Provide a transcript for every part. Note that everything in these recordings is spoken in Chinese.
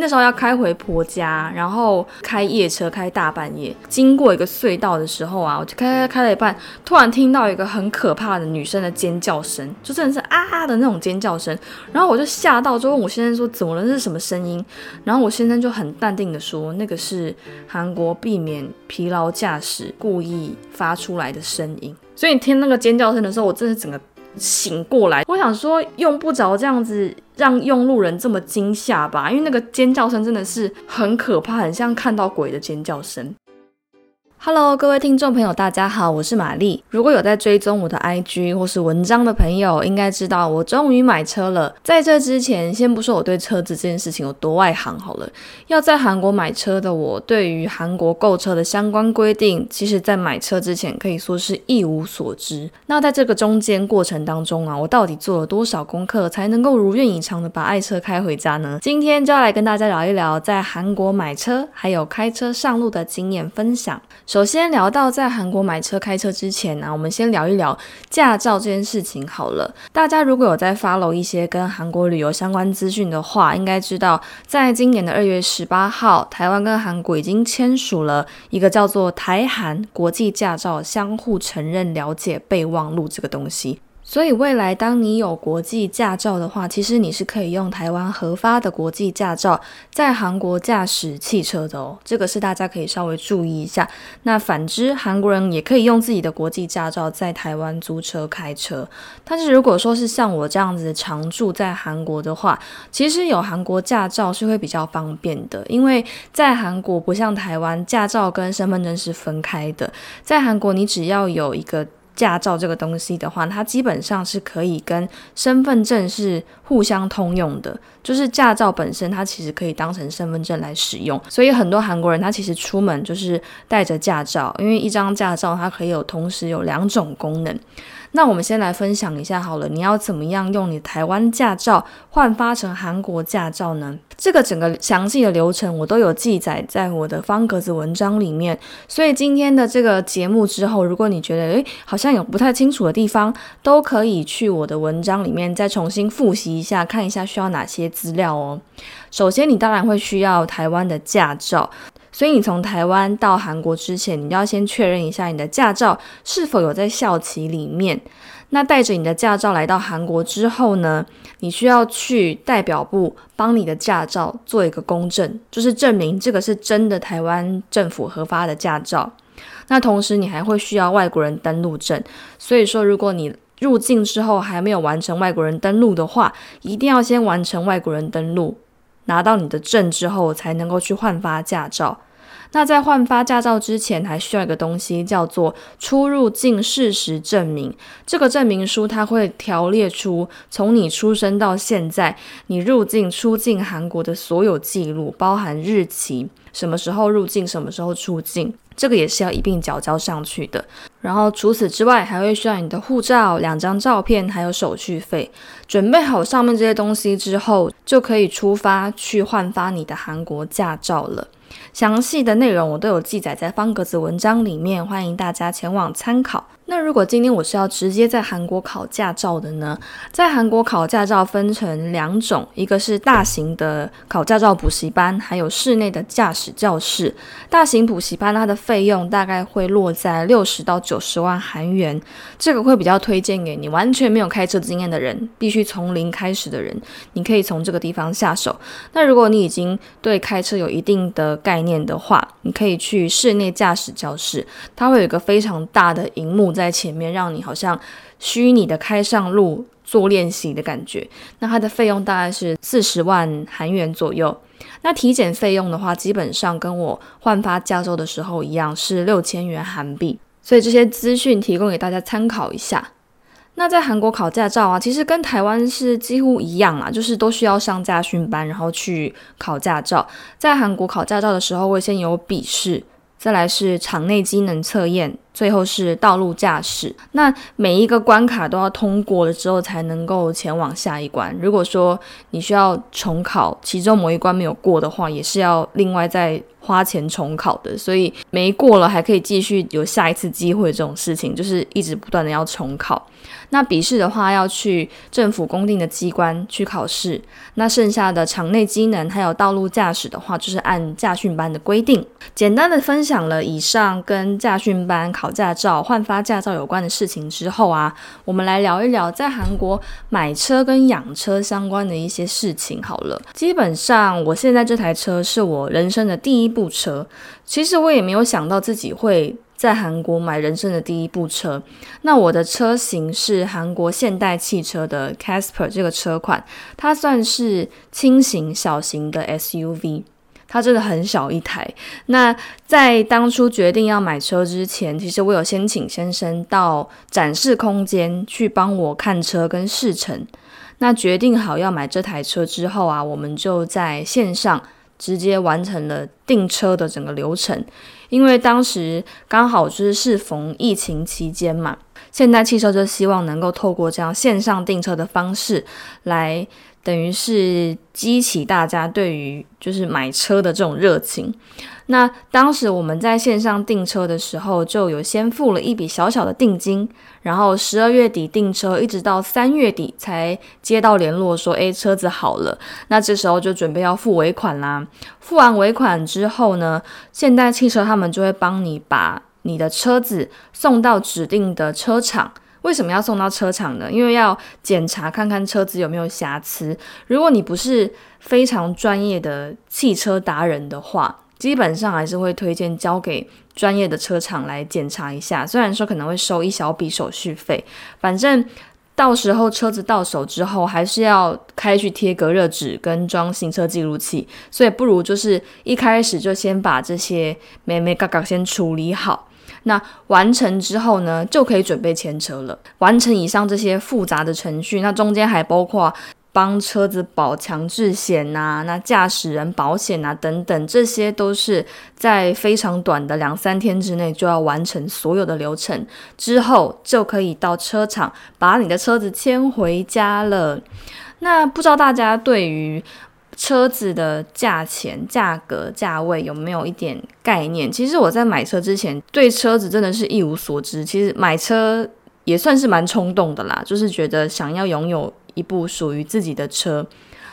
那时候要开回婆家，然后开夜车开大半夜，经过一个隧道的时候啊，我就开开开了一半，突然听到一个很可怕的女生的尖叫声，就真的是啊的那种尖叫声，然后我就吓到，就问我先生说怎么了，这是什么声音？然后我先生就很淡定的说，那个是韩国避免疲劳驾驶故意发出来的声音。所以你听那个尖叫声的时候，我真的整个。醒过来，我想说用不着这样子让用路人这么惊吓吧，因为那个尖叫声真的是很可怕，很像看到鬼的尖叫声。Hello，各位听众朋友，大家好，我是玛丽。如果有在追踪我的 IG 或是文章的朋友，应该知道我终于买车了。在这之前，先不说我对车子这件事情有多外行好了，要在韩国买车的我，对于韩国购车的相关规定，其实在买车之前可以说是一无所知。那在这个中间过程当中啊，我到底做了多少功课，才能够如愿以偿的把爱车开回家呢？今天就要来跟大家聊一聊在韩国买车还有开车上路的经验分享。首先聊到在韩国买车开车之前呢，我们先聊一聊驾照这件事情好了。大家如果有在 follow 一些跟韩国旅游相关资讯的话，应该知道，在今年的二月十八号，台湾跟韩国已经签署了一个叫做台韩国际驾照相互承认了解备忘录这个东西。所以未来，当你有国际驾照的话，其实你是可以用台湾核发的国际驾照在韩国驾驶汽车的哦。这个是大家可以稍微注意一下。那反之，韩国人也可以用自己的国际驾照在台湾租车开车。但是如果说是像我这样子常住在韩国的话，其实有韩国驾照是会比较方便的，因为在韩国不像台湾，驾照跟身份证是分开的。在韩国，你只要有一个。驾照这个东西的话，它基本上是可以跟身份证是互相通用的，就是驾照本身它其实可以当成身份证来使用，所以很多韩国人他其实出门就是带着驾照，因为一张驾照它可以有同时有两种功能。那我们先来分享一下好了，你要怎么样用你台湾驾照换发成韩国驾照呢？这个整个详细的流程我都有记载在我的方格子文章里面，所以今天的这个节目之后，如果你觉得诶好像有不太清楚的地方，都可以去我的文章里面再重新复习一下，看一下需要哪些资料哦。首先，你当然会需要台湾的驾照。所以你从台湾到韩国之前，你要先确认一下你的驾照是否有在校期里面。那带着你的驾照来到韩国之后呢，你需要去代表部帮你的驾照做一个公证，就是证明这个是真的台湾政府核发的驾照。那同时你还会需要外国人登录证。所以说，如果你入境之后还没有完成外国人登录的话，一定要先完成外国人登录。拿到你的证之后，才能够去换发驾照。那在换发驾照之前，还需要一个东西，叫做出入境事实证明。这个证明书它会条列出从你出生到现在，你入境、出境韩国的所有记录，包含日期，什么时候入境，什么时候出境，这个也是要一并缴交上去的。然后除此之外，还会需要你的护照、两张照片，还有手续费。准备好上面这些东西之后，就可以出发去换发你的韩国驾照了。详细的内容我都有记载在方格子文章里面，欢迎大家前往参考。那如果今天我是要直接在韩国考驾照的呢？在韩国考驾照分成两种，一个是大型的考驾照补习班，还有室内的驾驶教室。大型补习班它的费用大概会落在六十到九十万韩元，这个会比较推荐给你完全没有开车经验的人，必须从零开始的人，你可以从这个地方下手。那如果你已经对开车有一定的概念的话，你可以去室内驾驶教室，它会有一个非常大的荧幕。在在前面，让你好像虚拟的开上路做练习的感觉。那它的费用大概是四十万韩元左右。那体检费用的话，基本上跟我换发驾照的时候一样，是六千元韩币。所以这些资讯提供给大家参考一下。那在韩国考驾照啊，其实跟台湾是几乎一样啊，就是都需要上驾训班，然后去考驾照。在韩国考驾照的时候，会先有笔试，再来是场内机能测验。最后是道路驾驶。那每一个关卡都要通过了之后，才能够前往下一关。如果说你需要重考，其中某一关没有过的话，也是要另外再花钱重考的。所以没过了还可以继续有下一次机会，这种事情就是一直不断的要重考。那笔试的话，要去政府公定的机关去考试。那剩下的场内机能还有道路驾驶的话，就是按驾训班的规定。简单的分享了以上跟驾训班、考驾照、换发驾照有关的事情之后啊，我们来聊一聊在韩国买车跟养车相关的一些事情。好了，基本上我现在这台车是我人生的第一部车。其实我也没有想到自己会。在韩国买人生的第一部车，那我的车型是韩国现代汽车的 Casper 这个车款，它算是轻型小型的 SUV，它真的很小一台。那在当初决定要买车之前，其实我有先请先生到展示空间去帮我看车跟试乘。那决定好要买这台车之后啊，我们就在线上直接完成了订车的整个流程。因为当时刚好就是适逢疫情期间嘛，现代汽车就希望能够透过这样线上订车的方式来，等于是激起大家对于就是买车的这种热情。那当时我们在线上订车的时候，就有先付了一笔小小的定金，然后十二月底订车，一直到三月底才接到联络说，诶，车子好了。那这时候就准备要付尾款啦。付完尾款之后呢，现代汽车他们就会帮你把你的车子送到指定的车厂。为什么要送到车厂呢？因为要检查看看车子有没有瑕疵。如果你不是非常专业的汽车达人的话，基本上还是会推荐交给专业的车厂来检查一下，虽然说可能会收一小笔手续费，反正到时候车子到手之后，还是要开去贴隔热纸跟装行车记录器，所以不如就是一开始就先把这些咩咩嘎嘎先处理好，那完成之后呢，就可以准备签车了。完成以上这些复杂的程序，那中间还包括。帮车子保强制险呐，那驾驶人保险啊等等，这些都是在非常短的两三天之内就要完成所有的流程，之后就可以到车厂把你的车子牵回家了。那不知道大家对于车子的价钱、价格、价位有没有一点概念？其实我在买车之前对车子真的是一无所知。其实买车也算是蛮冲动的啦，就是觉得想要拥有。一部属于自己的车。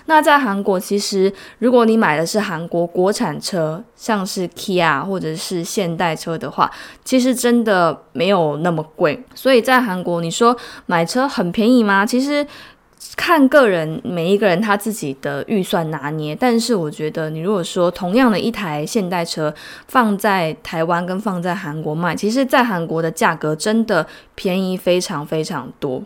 那在韩国，其实如果你买的是韩国国产车，像是 Kia 或者是现代车的话，其实真的没有那么贵。所以在韩国，你说买车很便宜吗？其实。看个人，每一个人他自己的预算拿捏。但是我觉得，你如果说同样的一台现代车放在台湾跟放在韩国卖，其实，在韩国的价格真的便宜非常非常多。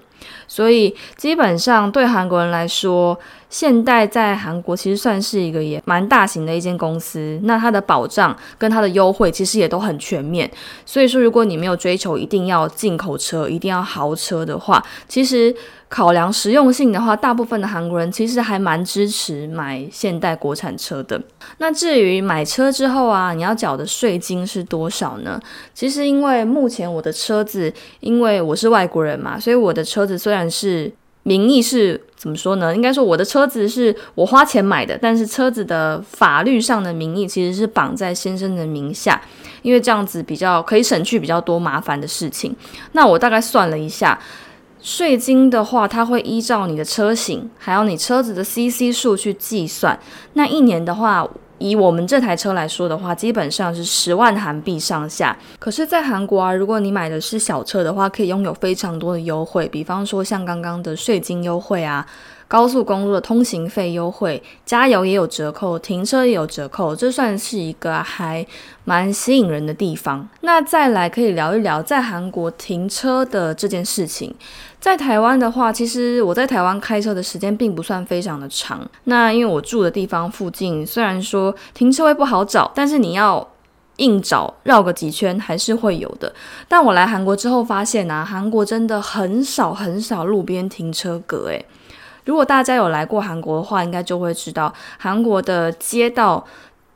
所以基本上对韩国人来说，现代在韩国其实算是一个也蛮大型的一间公司。那它的保障跟它的优惠其实也都很全面。所以说，如果你没有追求一定要进口车、一定要豪车的话，其实。考量实用性的话，大部分的韩国人其实还蛮支持买现代国产车的。那至于买车之后啊，你要缴的税金是多少呢？其实因为目前我的车子，因因为我是外国人嘛，所以我的车子虽然是名义是怎么说呢？应该说我的车子是我花钱买的，但是车子的法律上的名义其实是绑在先生的名下，因为这样子比较可以省去比较多麻烦的事情。那我大概算了一下。税金的话，它会依照你的车型，还有你车子的 CC 数去计算。那一年的话，以我们这台车来说的话，基本上是十万韩币上下。可是，在韩国啊，如果你买的是小车的话，可以拥有非常多的优惠，比方说像刚刚的税金优惠啊。高速公路的通行费优惠，加油也有折扣，停车也有折扣，这算是一个还蛮吸引人的地方。那再来可以聊一聊在韩国停车的这件事情。在台湾的话，其实我在台湾开车的时间并不算非常的长。那因为我住的地方附近，虽然说停车位不好找，但是你要硬找绕个几圈还是会有的。但我来韩国之后发现啊，韩国真的很少很少路边停车格，诶。如果大家有来过韩国的话，应该就会知道韩国的街道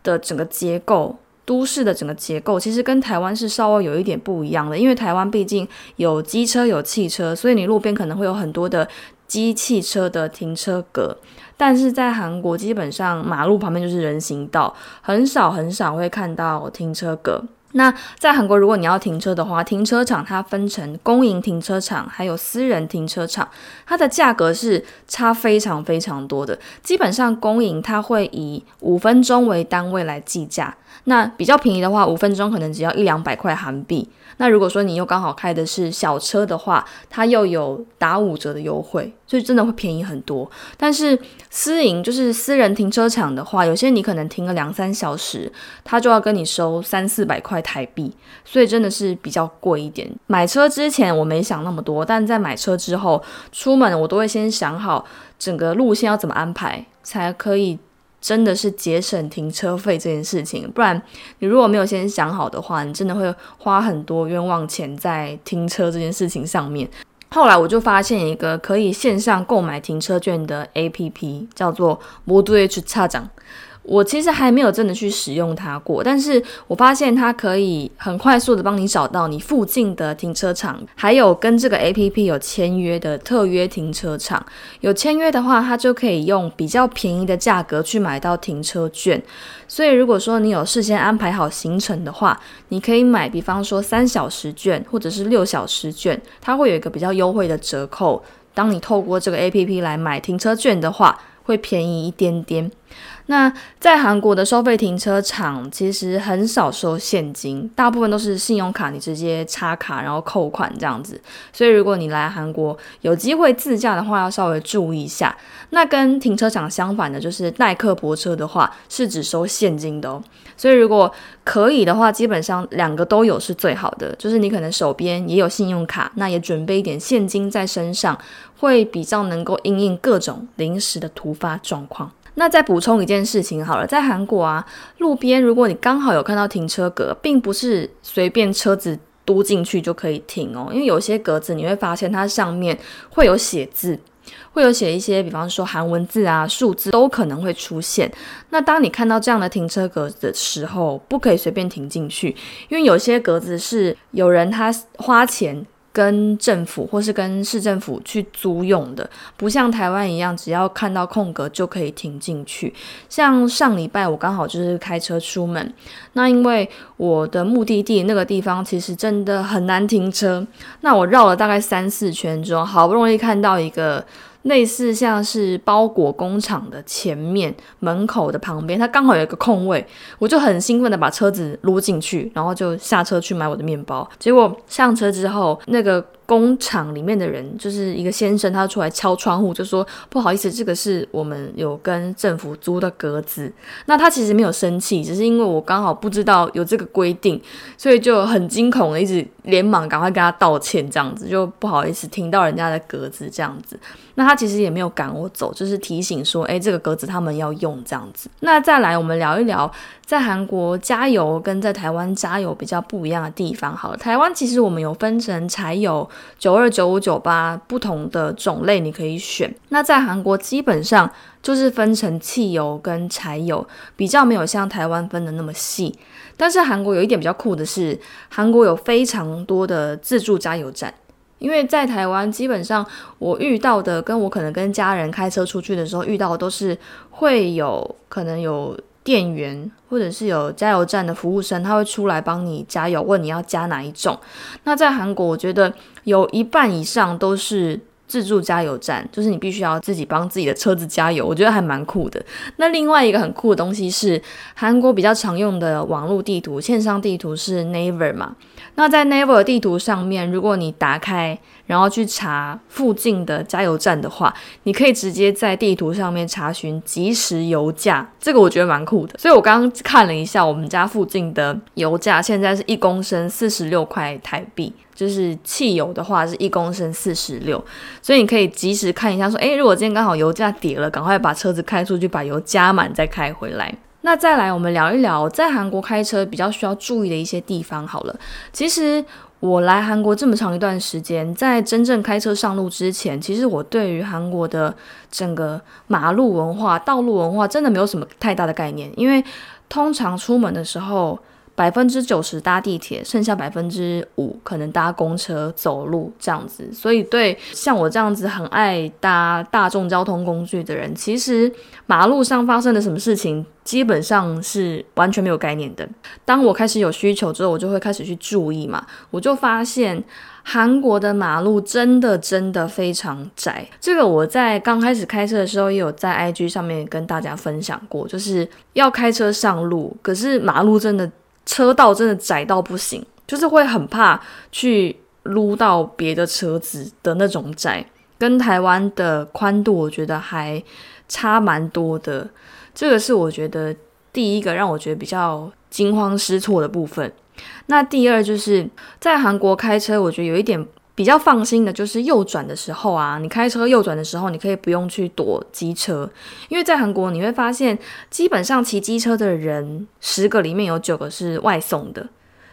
的整个结构都市的整个结构其实跟台湾是稍微有一点不一样的，因为台湾毕竟有机车有汽车，所以你路边可能会有很多的机汽车的停车格。但是在韩国，基本上马路旁边就是人行道，很少很少会看到停车格。那在韩国，如果你要停车的话，停车场它分成公营停车场还有私人停车场，它的价格是差非常非常多的。基本上公营它会以五分钟为单位来计价，那比较便宜的话，五分钟可能只要一两百块韩币。那如果说你又刚好开的是小车的话，它又有打五折的优惠，所以真的会便宜很多。但是私营就是私人停车场的话，有些你可能停个两三小时，他就要跟你收三四百块台币，所以真的是比较贵一点。买车之前我没想那么多，但在买车之后，出门我都会先想好整个路线要怎么安排，才可以。真的是节省停车费这件事情，不然你如果没有先想好的话，你真的会花很多冤枉钱在停车这件事情上面。后来我就发现一个可以线上购买停车券的 APP，叫做摩都 H 差长。我其实还没有真的去使用它过，但是我发现它可以很快速的帮你找到你附近的停车场，还有跟这个 A P P 有签约的特约停车场。有签约的话，它就可以用比较便宜的价格去买到停车券。所以如果说你有事先安排好行程的话，你可以买，比方说三小时券或者是六小时券，它会有一个比较优惠的折扣。当你透过这个 A P P 来买停车券的话，会便宜一点点。那在韩国的收费停车场其实很少收现金，大部分都是信用卡，你直接插卡然后扣款这样子。所以如果你来韩国有机会自驾的话，要稍微注意一下。那跟停车场相反的，就是代客泊车的话是只收现金的哦。所以如果可以的话，基本上两个都有是最好的。就是你可能手边也有信用卡，那也准备一点现金在身上，会比较能够应应各种临时的突发状况。那再补充一件事情好了，在韩国啊，路边如果你刚好有看到停车格，并不是随便车子嘟进去就可以停哦，因为有些格子你会发现它上面会有写字，会有写一些，比方说韩文字啊、数字都可能会出现。那当你看到这样的停车格的时候，不可以随便停进去，因为有些格子是有人他花钱。跟政府或是跟市政府去租用的，不像台湾一样，只要看到空格就可以停进去。像上礼拜我刚好就是开车出门，那因为我的目的地那个地方其实真的很难停车，那我绕了大概三四圈之后，好不容易看到一个。类似像是包裹工厂的前面门口的旁边，它刚好有一个空位，我就很兴奋的把车子撸进去，然后就下车去买我的面包。结果上车之后，那个。工厂里面的人就是一个先生，他出来敲窗户，就说不好意思，这个是我们有跟政府租的格子。那他其实没有生气，只是因为我刚好不知道有这个规定，所以就很惊恐的一直连忙赶快跟他道歉，这样子就不好意思听到人家的格子这样子。那他其实也没有赶我走，就是提醒说，哎，这个格子他们要用这样子。那再来，我们聊一聊。在韩国加油跟在台湾加油比较不一样的地方，好了，台湾其实我们有分成柴油九二九五九八不同的种类，你可以选。那在韩国基本上就是分成汽油跟柴油，比较没有像台湾分的那么细。但是韩国有一点比较酷的是，韩国有非常多的自助加油站，因为在台湾基本上我遇到的，跟我可能跟家人开车出去的时候遇到，都是会有可能有。店员或者是有加油站的服务生，他会出来帮你加油，问你要加哪一种。那在韩国，我觉得有一半以上都是自助加油站，就是你必须要自己帮自己的车子加油，我觉得还蛮酷的。那另外一个很酷的东西是，韩国比较常用的网络地图、线上地图是 Naver 嘛？那在 Naver 地图上面，如果你打开。然后去查附近的加油站的话，你可以直接在地图上面查询即时油价，这个我觉得蛮酷的。所以我刚刚看了一下，我们家附近的油价现在是一公升四十六块台币，就是汽油的话是一公升四十六，所以你可以及时看一下，说，诶，如果今天刚好油价跌了，赶快把车子开出去，把油加满再开回来。那再来，我们聊一聊在韩国开车比较需要注意的一些地方。好了，其实。我来韩国这么长一段时间，在真正开车上路之前，其实我对于韩国的整个马路文化、道路文化真的没有什么太大的概念。因为通常出门的时候，百分之九十搭地铁，剩下百分之五可能搭公车、走路这样子。所以对像我这样子很爱搭大众交通工具的人，其实马路上发生了什么事情，基本上是完全没有概念的。当我开始有需求之后，我就会开始去注意嘛，我就发现。韩国的马路真的真的非常窄，这个我在刚开始开车的时候也有在 IG 上面跟大家分享过，就是要开车上路，可是马路真的车道真的窄到不行，就是会很怕去撸到别的车子的那种窄，跟台湾的宽度我觉得还差蛮多的，这个是我觉得第一个让我觉得比较惊慌失措的部分。那第二就是在韩国开车，我觉得有一点比较放心的，就是右转的时候啊，你开车右转的时候，你可以不用去躲机车，因为在韩国你会发现，基本上骑机车的人十个里面有九个是外送的，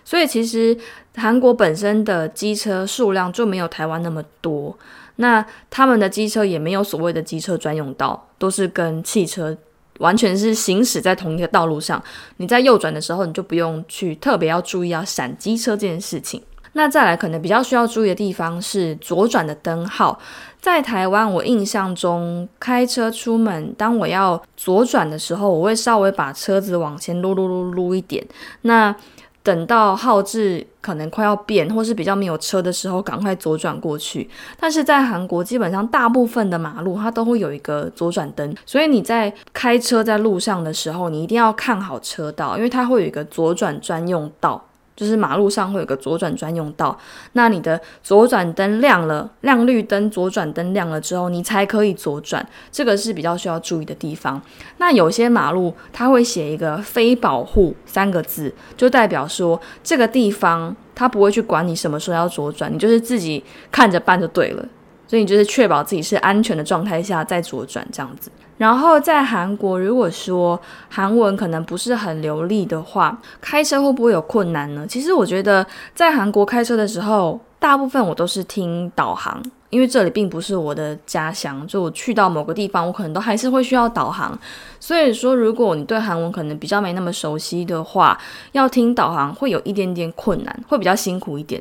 所以其实韩国本身的机车数量就没有台湾那么多，那他们的机车也没有所谓的机车专用道，都是跟汽车。完全是行驶在同一个道路上，你在右转的时候，你就不用去特别要注意要闪机车这件事情。那再来，可能比较需要注意的地方是左转的灯号。在台湾，我印象中开车出门，当我要左转的时候，我会稍微把车子往前撸撸撸撸一点。那等到号志可能快要变，或是比较没有车的时候，赶快左转过去。但是在韩国，基本上大部分的马路它都会有一个左转灯，所以你在开车在路上的时候，你一定要看好车道，因为它会有一个左转专用道。就是马路上会有个左转专用道，那你的左转灯亮了，亮绿灯、左转灯亮了之后，你才可以左转。这个是比较需要注意的地方。那有些马路它会写一个“非保护”三个字，就代表说这个地方它不会去管你什么时候要左转，你就是自己看着办就对了。所以你就是确保自己是安全的状态下再左转这样子。然后在韩国，如果说韩文可能不是很流利的话，开车会不会有困难呢？其实我觉得在韩国开车的时候，大部分我都是听导航，因为这里并不是我的家乡，就我去到某个地方，我可能都还是会需要导航。所以说，如果你对韩文可能比较没那么熟悉的话，要听导航会有一点点困难，会比较辛苦一点。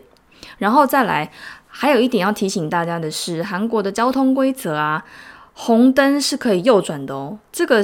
然后再来，还有一点要提醒大家的是，韩国的交通规则啊。红灯是可以右转的哦，这个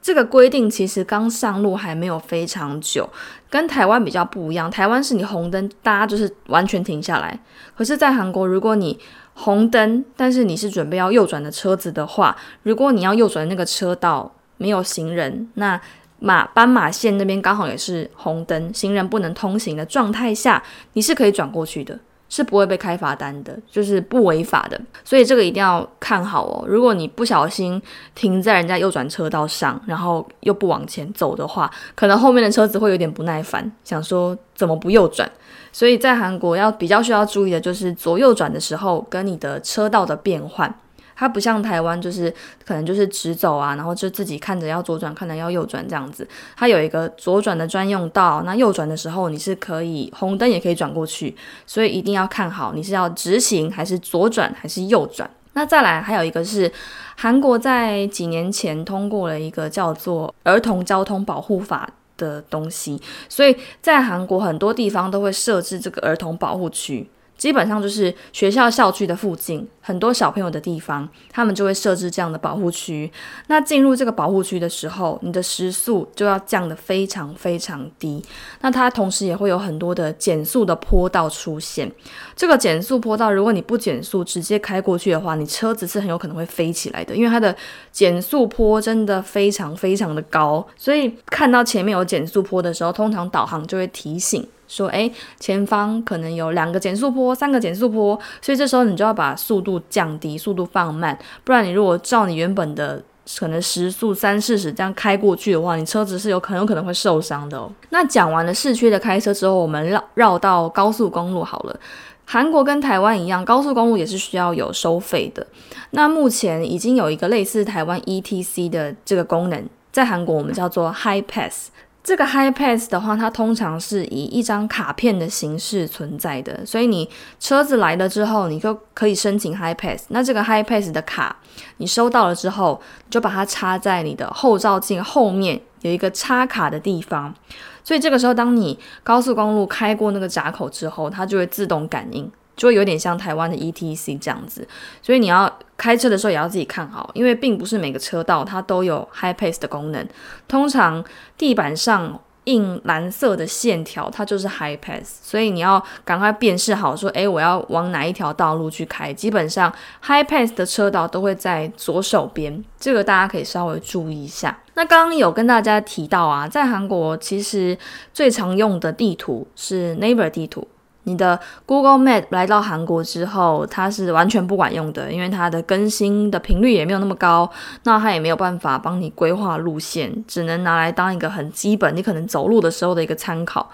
这个规定其实刚上路还没有非常久，跟台湾比较不一样。台湾是你红灯，大家就是完全停下来。可是，在韩国，如果你红灯，但是你是准备要右转的车子的话，如果你要右转那个车道没有行人，那马斑马线那边刚好也是红灯，行人不能通行的状态下，你是可以转过去的。是不会被开罚单的，就是不违法的，所以这个一定要看好哦。如果你不小心停在人家右转车道上，然后又不往前走的话，可能后面的车子会有点不耐烦，想说怎么不右转。所以在韩国要比较需要注意的就是左右转的时候跟你的车道的变换。它不像台湾，就是可能就是直走啊，然后就自己看着要左转，看着要右转这样子。它有一个左转的专用道，那右转的时候你是可以红灯也可以转过去，所以一定要看好你是要直行还是左转还是右转。那再来还有一个是韩国在几年前通过了一个叫做《儿童交通保护法》的东西，所以在韩国很多地方都会设置这个儿童保护区。基本上就是学校校区的附近，很多小朋友的地方，他们就会设置这样的保护区。那进入这个保护区的时候，你的时速就要降得非常非常低。那它同时也会有很多的减速的坡道出现。这个减速坡道，如果你不减速直接开过去的话，你车子是很有可能会飞起来的，因为它的减速坡真的非常非常的高。所以看到前面有减速坡的时候，通常导航就会提醒。说，哎，前方可能有两个减速坡，三个减速坡，所以这时候你就要把速度降低，速度放慢，不然你如果照你原本的可能时速三四十这样开过去的话，你车子是有很有可能会受伤的哦。那讲完了市区的开车之后，我们绕绕到高速公路好了。韩国跟台湾一样，高速公路也是需要有收费的。那目前已经有一个类似台湾 ETC 的这个功能，在韩国我们叫做 High Pass。这个 High Pass 的话，它通常是以一张卡片的形式存在的，所以你车子来了之后，你就可以申请 High Pass。那这个 High Pass 的卡，你收到了之后，就把它插在你的后照镜后面有一个插卡的地方。所以这个时候，当你高速公路开过那个闸口之后，它就会自动感应，就有点像台湾的 ETC 这样子。所以你要开车的时候也要自己看好，因为并不是每个车道它都有 High Pace 的功能，通常地板上。印蓝色的线条，它就是 high pass，所以你要赶快辨识好，说，诶，我要往哪一条道路去开。基本上 high pass 的车道都会在左手边，这个大家可以稍微注意一下。那刚刚有跟大家提到啊，在韩国其实最常用的地图是 Naver 地图。你的 Google Map 来到韩国之后，它是完全不管用的，因为它的更新的频率也没有那么高，那它也没有办法帮你规划路线，只能拿来当一个很基本，你可能走路的时候的一个参考。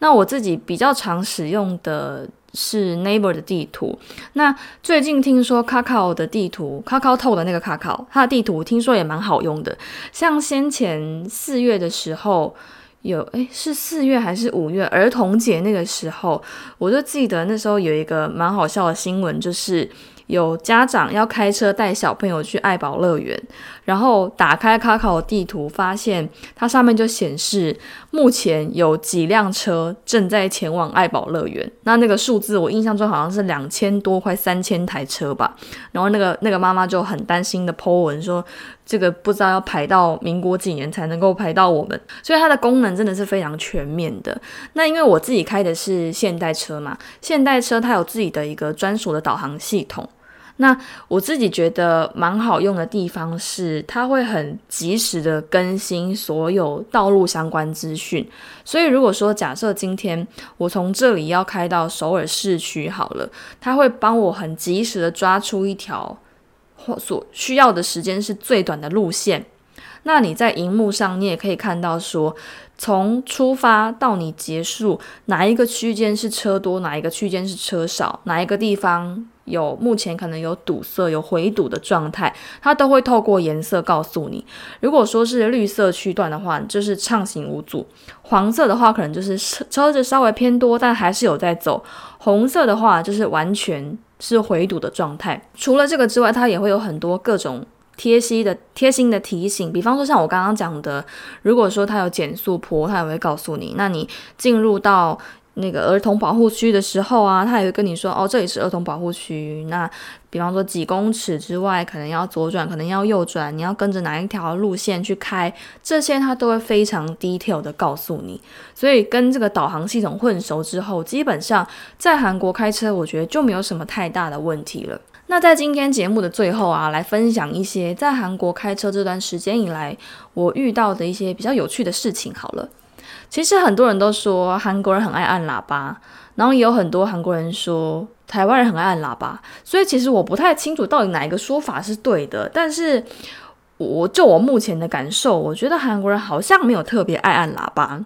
那我自己比较常使用的是 Neighbor 的地图。那最近听说 Kakao 的地图，Kakao 透的那个 Kakao，它的地图听说也蛮好用的。像先前四月的时候。有诶，是四月还是五月儿童节那个时候，我就记得那时候有一个蛮好笑的新闻，就是。有家长要开车带小朋友去爱宝乐园，然后打开卡卡地图，发现它上面就显示目前有几辆车正在前往爱宝乐园。那那个数字我印象中好像是两千多，快三千台车吧。然后那个那个妈妈就很担心的 po 文说，这个不知道要排到民国几年才能够排到我们。所以它的功能真的是非常全面的。那因为我自己开的是现代车嘛，现代车它有自己的一个专属的导航系统。那我自己觉得蛮好用的地方是，它会很及时的更新所有道路相关资讯。所以如果说假设今天我从这里要开到首尔市区好了，它会帮我很及时的抓出一条所需要的时间是最短的路线。那你在荧幕上，你也可以看到说，从出发到你结束，哪一个区间是车多，哪一个区间是车少，哪一个地方。有目前可能有堵塞、有回堵的状态，它都会透过颜色告诉你。如果说是绿色区段的话，就是畅行无阻；黄色的话，可能就是车车子稍微偏多，但还是有在走；红色的话，就是完全是回堵的状态。除了这个之外，它也会有很多各种贴心的贴心的提醒，比方说像我刚刚讲的，如果说它有减速坡，它也会告诉你。那你进入到那个儿童保护区的时候啊，他也会跟你说哦，这里是儿童保护区。那比方说几公尺之外，可能要左转，可能要右转，你要跟着哪一条路线去开，这些他都会非常 detail 的告诉你。所以跟这个导航系统混熟之后，基本上在韩国开车，我觉得就没有什么太大的问题了。那在今天节目的最后啊，来分享一些在韩国开车这段时间以来我遇到的一些比较有趣的事情。好了。其实很多人都说韩国人很爱按喇叭，然后也有很多韩国人说台湾人很爱按喇叭，所以其实我不太清楚到底哪一个说法是对的。但是，我就我目前的感受，我觉得韩国人好像没有特别爱按喇叭，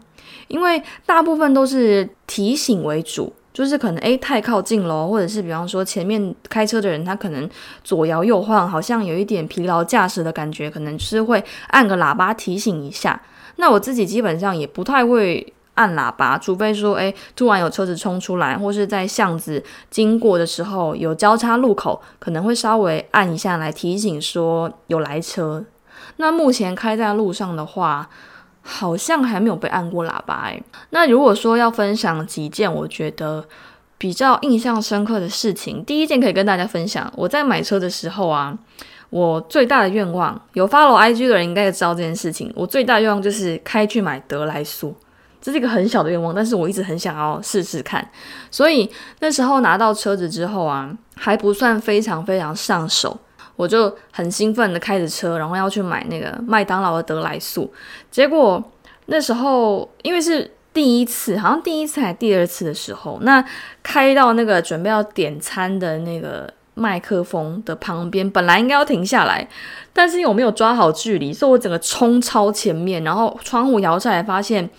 因为大部分都是提醒为主，就是可能诶太靠近了，或者是比方说前面开车的人他可能左摇右晃，好像有一点疲劳驾驶的感觉，可能是会按个喇叭提醒一下。那我自己基本上也不太会按喇叭，除非说，诶，突然有车子冲出来，或是在巷子经过的时候有交叉路口，可能会稍微按一下来提醒说有来车。那目前开在路上的话，好像还没有被按过喇叭。诶，那如果说要分享几件我觉得比较印象深刻的事情，第一件可以跟大家分享，我在买车的时候啊。我最大的愿望，有 follow IG 的人应该也知道这件事情。我最大愿望就是开去买德莱速，这是一个很小的愿望，但是我一直很想要试试看。所以那时候拿到车子之后啊，还不算非常非常上手，我就很兴奋的开着车，然后要去买那个麦当劳的德莱速。结果那时候因为是第一次，好像第一次还第二次的时候，那开到那个准备要点餐的那个。麦克风的旁边本来应该要停下来，但是因为我没有抓好距离，所以我整个冲超前面，然后窗户摇下来，发现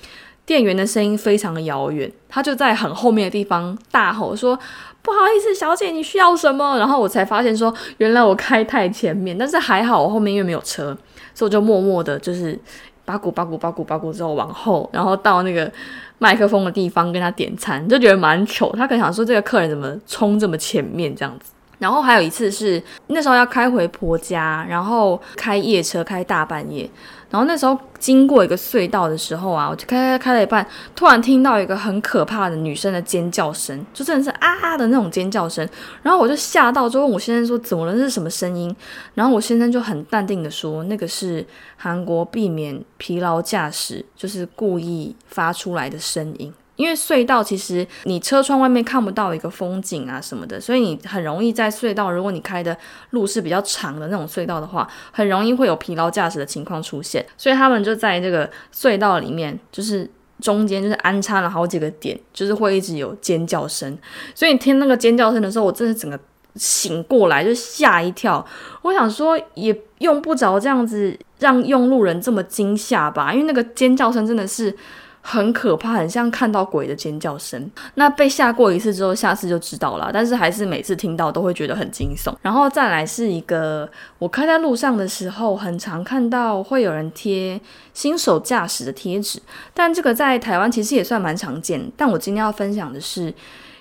店员的声音非常的遥远，他就在很后面的地方大吼说：“不好意思，小姐，你需要什么？”然后我才发现说，原来我开太前面，但是还好我后面因为没有车，所以我就默默的，就是八股八股八股八股之后往后，然后到那个麦克风的地方跟他点餐，就觉得蛮糗。他可能想说这个客人怎么冲这么前面这样子。然后还有一次是那时候要开回婆家，然后开夜车开大半夜，然后那时候经过一个隧道的时候啊，我就开开开了一半，突然听到一个很可怕的女生的尖叫声，就真的是啊的那种尖叫声，然后我就吓到，就问我先生说怎么了，是什么声音？然后我先生就很淡定的说，那个是韩国避免疲劳驾驶，就是故意发出来的声音。因为隧道其实你车窗外面看不到一个风景啊什么的，所以你很容易在隧道，如果你开的路是比较长的那种隧道的话，很容易会有疲劳驾驶的情况出现。所以他们就在这个隧道里面，就是中间就是安插了好几个点，就是会一直有尖叫声。所以你听那个尖叫声的时候，我真的整个醒过来就吓一跳。我想说也用不着这样子让用路人这么惊吓吧，因为那个尖叫声真的是。很可怕，很像看到鬼的尖叫声。那被吓过一次之后，下次就知道了。但是还是每次听到都会觉得很惊悚。然后再来是一个，我开在路上的时候，很常看到会有人贴新手驾驶的贴纸。但这个在台湾其实也算蛮常见。但我今天要分享的是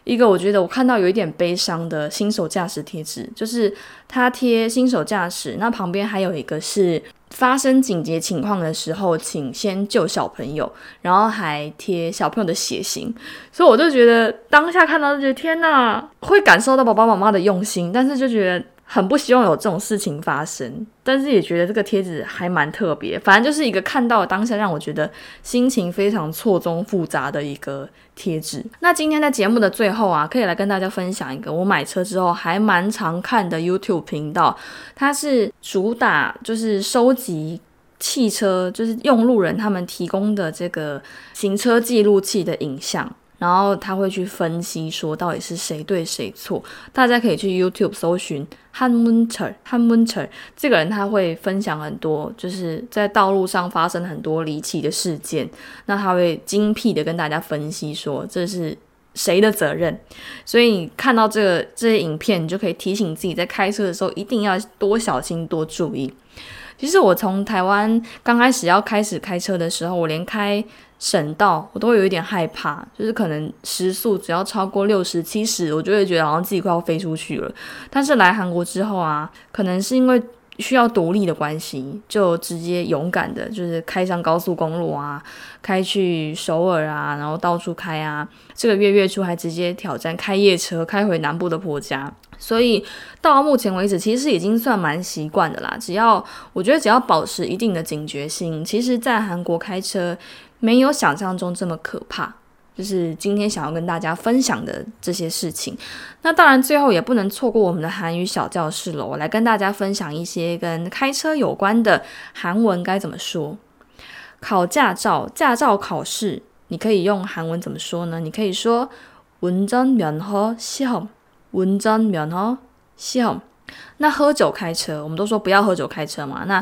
一个我觉得我看到有一点悲伤的新手驾驶贴纸，就是他贴新手驾驶，那旁边还有一个是。发生紧急情况的时候，请先救小朋友，然后还贴小朋友的血型，所以我就觉得当下看到就觉得天哪，会感受到爸爸妈妈的用心，但是就觉得。很不希望有这种事情发生，但是也觉得这个贴纸还蛮特别。反正就是一个看到当下让我觉得心情非常错综复杂的一个贴纸。那今天在节目的最后啊，可以来跟大家分享一个我买车之后还蛮常看的 YouTube 频道，它是主打就是收集汽车，就是用路人他们提供的这个行车记录器的影像。然后他会去分析说到底是谁对谁错，大家可以去 YouTube 搜寻 Han Munter Han Munter 这个人，他会分享很多就是在道路上发生很多离奇的事件，那他会精辟的跟大家分析说这是谁的责任，所以你看到这个这些影片，你就可以提醒自己在开车的时候一定要多小心多注意。其实我从台湾刚开始要开始开车的时候，我连开省道我都会有一点害怕，就是可能时速只要超过六十七十，我就会觉得好像自己快要飞出去了。但是来韩国之后啊，可能是因为需要独立的关系，就直接勇敢的，就是开上高速公路啊，开去首尔啊，然后到处开啊。这个月月初还直接挑战开夜车，开回南部的婆家。所以到目前为止，其实已经算蛮习惯的啦。只要我觉得，只要保持一定的警觉性，其实，在韩国开车没有想象中这么可怕。就是今天想要跟大家分享的这些事情。那当然，最后也不能错过我们的韩语小教室了。我来跟大家分享一些跟开车有关的韩文该怎么说。考驾照，驾照考试，你可以用韩文怎么说呢？你可以说운전면허시 험。 文章秒哦，笑。那喝酒开车，我们都说不要喝酒开车嘛。那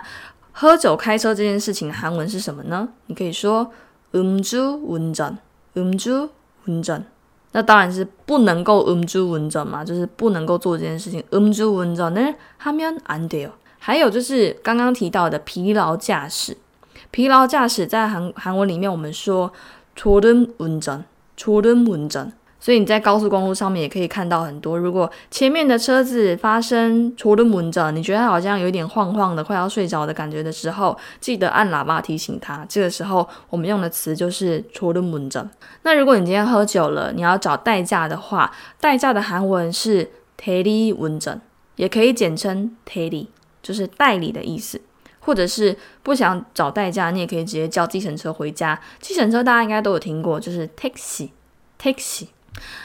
喝酒开车这件事情，韩文是什么呢？你可以说음주운 전， 음주운 전。 那当然是不能够음주운전嘛，就是不能够做这件事情。음주운전을하면안돼 요。 还有就是刚刚提到的疲劳驾驶，疲劳驾驶在韩韩文里面我们说초름운 전， 초름운 전。 所以你在高速公路上面也可以看到很多，如果前面的车子发生除了门着，你觉得好像有点晃晃的，快要睡着的感觉的时候，记得按喇叭提醒他。这个时候我们用的词就是除了门着。那如果你今天喝酒了，你要找代驾的话，代驾的韩文是 teddy 文 전， 也可以简称 teddy，就是代理的意思。或者是不想找代驾，你也可以直接叫计程车回家。计程车大家应该都有听过，就是 taxi，taxi。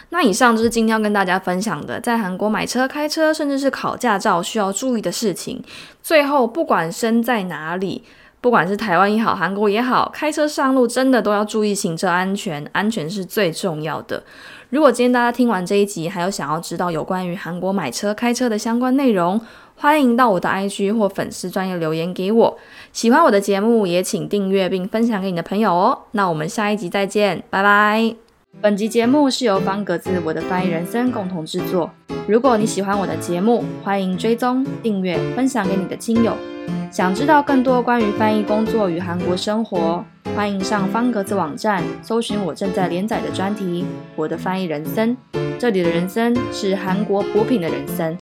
那以上就是今天要跟大家分享的，在韩国买车、开车，甚至是考驾照需要注意的事情。最后，不管身在哪里，不管是台湾也好，韩国也好，开车上路真的都要注意行车安全，安全是最重要的。如果今天大家听完这一集，还有想要知道有关于韩国买车、开车的相关内容，欢迎到我的 IG 或粉丝专业留言给我。喜欢我的节目，也请订阅并分享给你的朋友哦。那我们下一集再见，拜拜。本集节目是由方格子我的翻译人生共同制作。如果你喜欢我的节目，欢迎追踪、订阅、分享给你的亲友。想知道更多关于翻译工作与韩国生活，欢迎上方格子网站搜寻我正在连载的专题《我的翻译人生》。这里的人生是韩国补品的人生。